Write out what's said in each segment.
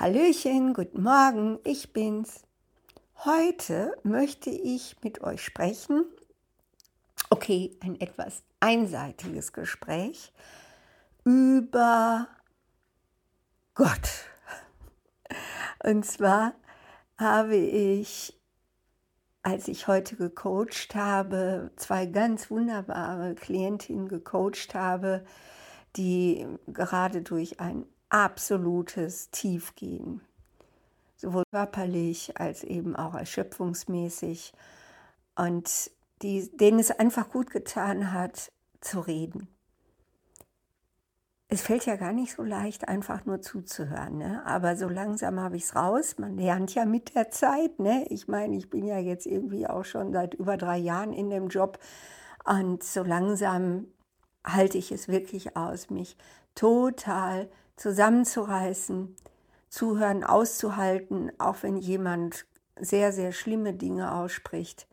Hallöchen, guten Morgen, ich bin's. Heute möchte ich mit euch sprechen. Okay, ein etwas einseitiges Gespräch über Gott. Und zwar habe ich, als ich heute gecoacht habe, zwei ganz wunderbare Klientinnen gecoacht habe, die gerade durch ein absolutes Tiefgehen, sowohl körperlich als eben auch erschöpfungsmäßig und die, denen es einfach gut getan hat, zu reden. Es fällt ja gar nicht so leicht, einfach nur zuzuhören. Ne? Aber so langsam habe ich es raus. Man lernt ja mit der Zeit. Ne? Ich meine, ich bin ja jetzt irgendwie auch schon seit über drei Jahren in dem Job. Und so langsam halte ich es wirklich aus, mich total zusammenzureißen, zuhören, auszuhalten, auch wenn jemand sehr, sehr schlimme Dinge ausspricht.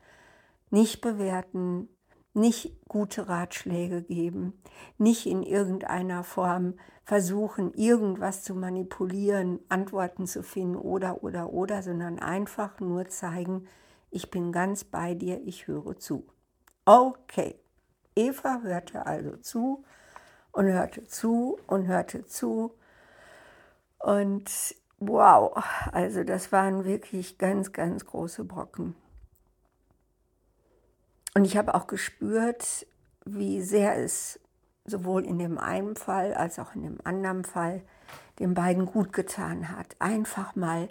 Nicht bewerten, nicht gute Ratschläge geben, nicht in irgendeiner Form versuchen, irgendwas zu manipulieren, Antworten zu finden oder, oder, oder, sondern einfach nur zeigen, ich bin ganz bei dir, ich höre zu. Okay, Eva hörte also zu und hörte zu und hörte zu. Und wow, also das waren wirklich ganz, ganz große Brocken. Und ich habe auch gespürt, wie sehr es sowohl in dem einen Fall als auch in dem anderen Fall den beiden gut getan hat, einfach mal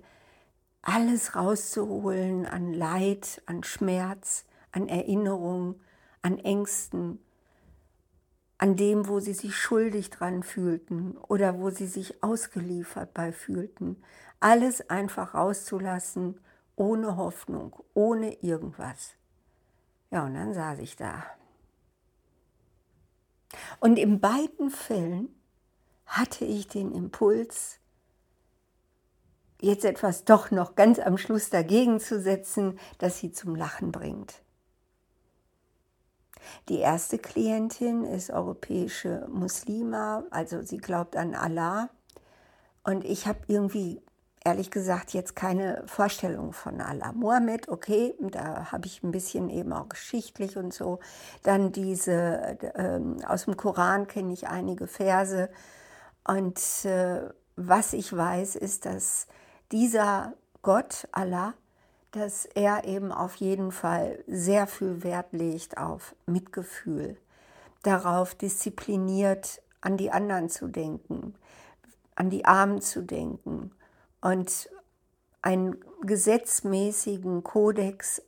alles rauszuholen an Leid, an Schmerz, an Erinnerung, an Ängsten, an dem, wo sie sich schuldig dran fühlten oder wo sie sich ausgeliefert bei fühlten. Alles einfach rauszulassen, ohne Hoffnung, ohne irgendwas. Ja, und dann saß ich da. Und in beiden Fällen hatte ich den Impuls, jetzt etwas doch noch ganz am Schluss dagegen zu setzen, das sie zum Lachen bringt. Die erste Klientin ist europäische Muslima, also sie glaubt an Allah. Und ich habe irgendwie, ehrlich gesagt, jetzt keine Vorstellung von Allah. Mohammed, okay, da habe ich ein bisschen eben auch geschichtlich und so. Dann diese, äh, aus dem Koran kenne ich einige Verse. Und äh, was ich weiß, ist, dass dieser Gott, Allah, dass er eben auf jeden Fall sehr viel Wert legt auf Mitgefühl, darauf diszipliniert an die anderen zu denken, an die Armen zu denken und einen gesetzmäßigen Kodex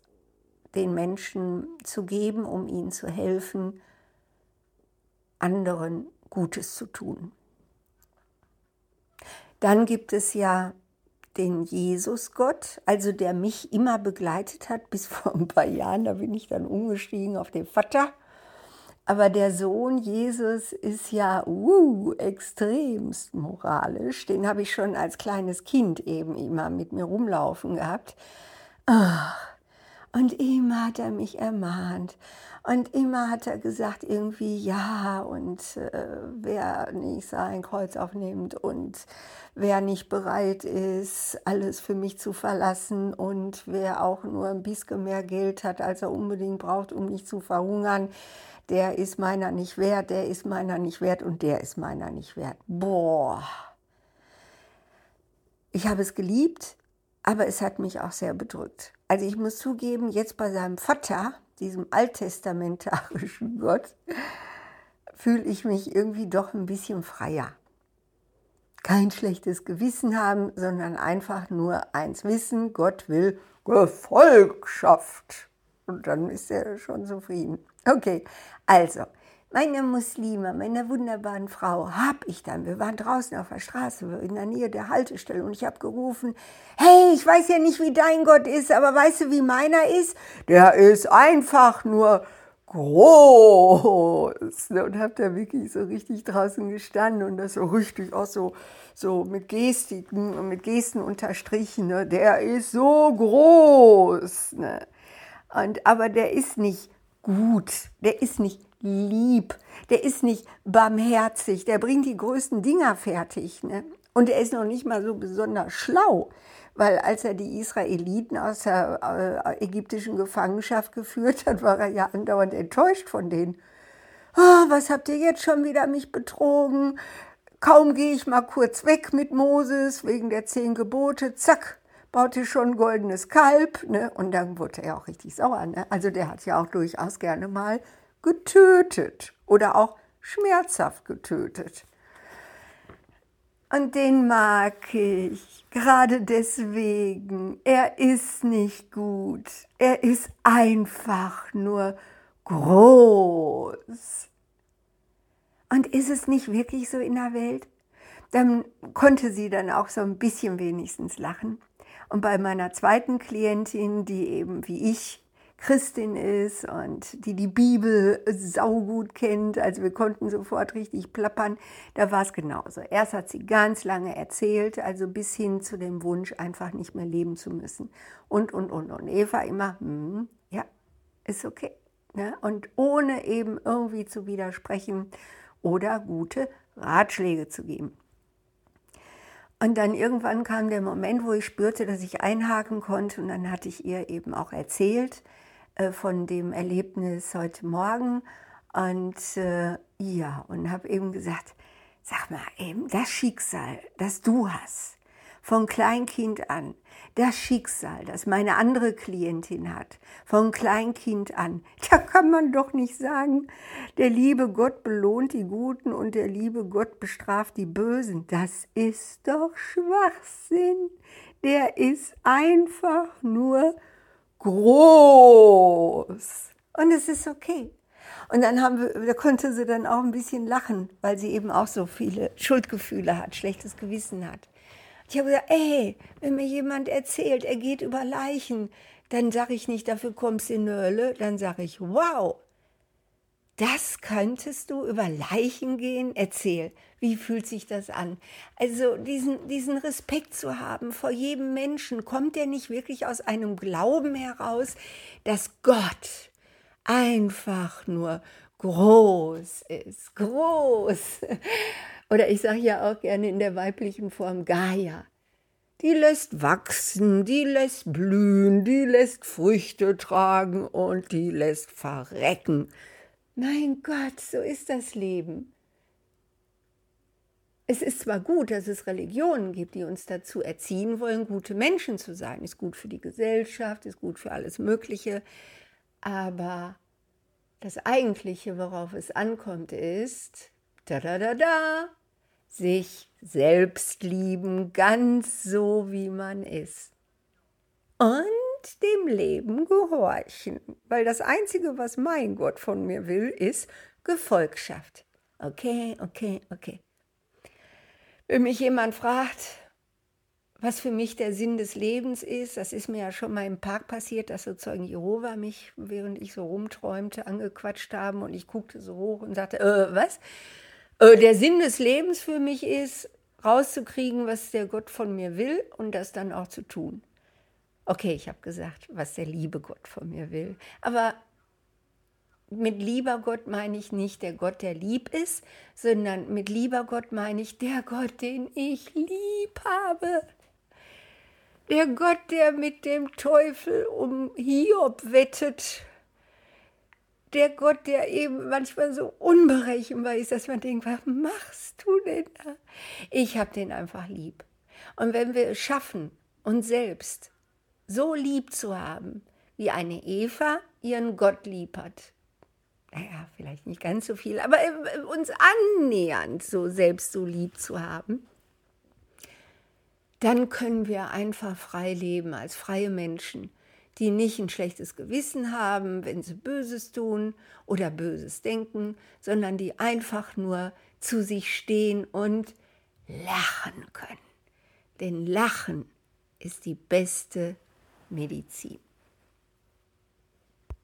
den Menschen zu geben, um ihnen zu helfen, anderen Gutes zu tun. Dann gibt es ja den Jesusgott, also der mich immer begleitet hat, bis vor ein paar Jahren, da bin ich dann umgestiegen auf den Vater. Aber der Sohn Jesus ist ja uh, extremst moralisch. Den habe ich schon als kleines Kind eben immer mit mir rumlaufen gehabt. Ach, und immer hat er mich ermahnt. Und immer hat er gesagt, irgendwie ja, und äh, wer nicht sein Kreuz aufnimmt und wer nicht bereit ist, alles für mich zu verlassen und wer auch nur ein bisschen mehr Geld hat, als er unbedingt braucht, um nicht zu verhungern, der ist meiner nicht wert, der ist meiner nicht wert und der ist meiner nicht wert. Boah. Ich habe es geliebt, aber es hat mich auch sehr bedrückt. Also ich muss zugeben, jetzt bei seinem Vater, diesem alttestamentarischen Gott, fühle ich mich irgendwie doch ein bisschen freier. Kein schlechtes Gewissen haben, sondern einfach nur eins wissen, Gott will Gefolgschaft. Und dann ist er schon zufrieden. Okay, also, meine Muslime, meine wunderbaren Frau, habe ich dann. Wir waren draußen auf der Straße in der Nähe der Haltestelle und ich habe gerufen, hey, ich weiß ja nicht, wie dein Gott ist, aber weißt du, wie meiner ist? Der ist einfach nur groß. Und habe da wirklich so richtig draußen gestanden und das so richtig auch so, so mit Gestiken mit Gesten unterstrichen. Ne? Der ist so groß. Ne? Und, aber der ist nicht gut, der ist nicht lieb, der ist nicht barmherzig, der bringt die größten Dinger fertig. Ne? Und er ist noch nicht mal so besonders schlau, weil als er die Israeliten aus der äh, ägyptischen Gefangenschaft geführt hat, war er ja andauernd enttäuscht von denen. Oh, was habt ihr jetzt schon wieder mich betrogen? Kaum gehe ich mal kurz weg mit Moses wegen der zehn Gebote, zack, baute schon ein goldenes Kalb. Ne? Und dann wurde er auch richtig sauer. Ne? Also der hat ja auch durchaus gerne mal getötet oder auch schmerzhaft getötet. Und den mag ich, gerade deswegen. Er ist nicht gut, er ist einfach nur groß. Und ist es nicht wirklich so in der Welt? Dann konnte sie dann auch so ein bisschen wenigstens lachen. Und bei meiner zweiten Klientin, die eben wie ich Christin ist und die die Bibel saugut kennt, also wir konnten sofort richtig plappern, da war es genauso. Erst hat sie ganz lange erzählt, also bis hin zu dem Wunsch, einfach nicht mehr leben zu müssen. Und, und, und. Und Eva immer, hm, ja, ist okay. Ne? Und ohne eben irgendwie zu widersprechen oder gute Ratschläge zu geben. Und dann irgendwann kam der Moment, wo ich spürte, dass ich einhaken konnte. Und dann hatte ich ihr eben auch erzählt äh, von dem Erlebnis heute Morgen. Und äh, ja, und habe eben gesagt, sag mal, eben das Schicksal, das du hast, von Kleinkind an, das Schicksal, das meine andere Klientin hat, von Kleinkind an, da kann man doch nicht sagen, der liebe Gott belohnt die Guten und der liebe Gott bestraft die Bösen. Das ist doch Schwachsinn. Der ist einfach nur groß. Und es ist okay. Und dann haben wir, da konnte sie dann auch ein bisschen lachen, weil sie eben auch so viele Schuldgefühle hat, schlechtes Gewissen hat. Ich habe gesagt, ey, wenn mir jemand erzählt, er geht über Leichen, dann sage ich nicht, dafür kommst du in Hölle, dann sage ich, wow, das könntest du über Leichen gehen? Erzähl, wie fühlt sich das an? Also diesen, diesen Respekt zu haben vor jedem Menschen, kommt der nicht wirklich aus einem Glauben heraus, dass Gott einfach nur groß ist, groß. Oder ich sage ja auch gerne in der weiblichen Form Gaia. Die lässt wachsen, die lässt blühen, die lässt Früchte tragen und die lässt verrecken. Mein Gott, so ist das Leben. Es ist zwar gut, dass es Religionen gibt, die uns dazu erziehen wollen, gute Menschen zu sein. Ist gut für die Gesellschaft, ist gut für alles Mögliche. Aber das Eigentliche, worauf es ankommt, ist, da da da da, sich selbst lieben, ganz so wie man ist. Und dem Leben gehorchen, weil das Einzige, was mein Gott von mir will, ist Gefolgschaft. Okay, okay, okay. Wenn mich jemand fragt, was für mich der Sinn des Lebens ist, das ist mir ja schon mal im Park passiert, dass sozusagen Jehova mich, während ich so rumträumte, angequatscht haben und ich guckte so hoch und sagte, äh, was? Äh, der Sinn des Lebens für mich ist, rauszukriegen, was der Gott von mir will und das dann auch zu tun. Okay, ich habe gesagt, was der liebe Gott von mir will. Aber mit lieber Gott meine ich nicht der Gott, der lieb ist, sondern mit lieber Gott meine ich der Gott, den ich lieb habe. Der Gott, der mit dem Teufel um Hiob wettet der Gott, der eben manchmal so unberechenbar ist, dass man denkt, was machst du denn da? Ich habe den einfach lieb. Und wenn wir es schaffen, uns selbst so lieb zu haben, wie eine Eva ihren Gott lieb hat, naja, vielleicht nicht ganz so viel, aber uns annähernd so selbst so lieb zu haben, dann können wir einfach frei leben als freie Menschen die nicht ein schlechtes Gewissen haben, wenn sie Böses tun oder Böses denken, sondern die einfach nur zu sich stehen und lachen können. Denn Lachen ist die beste milicí.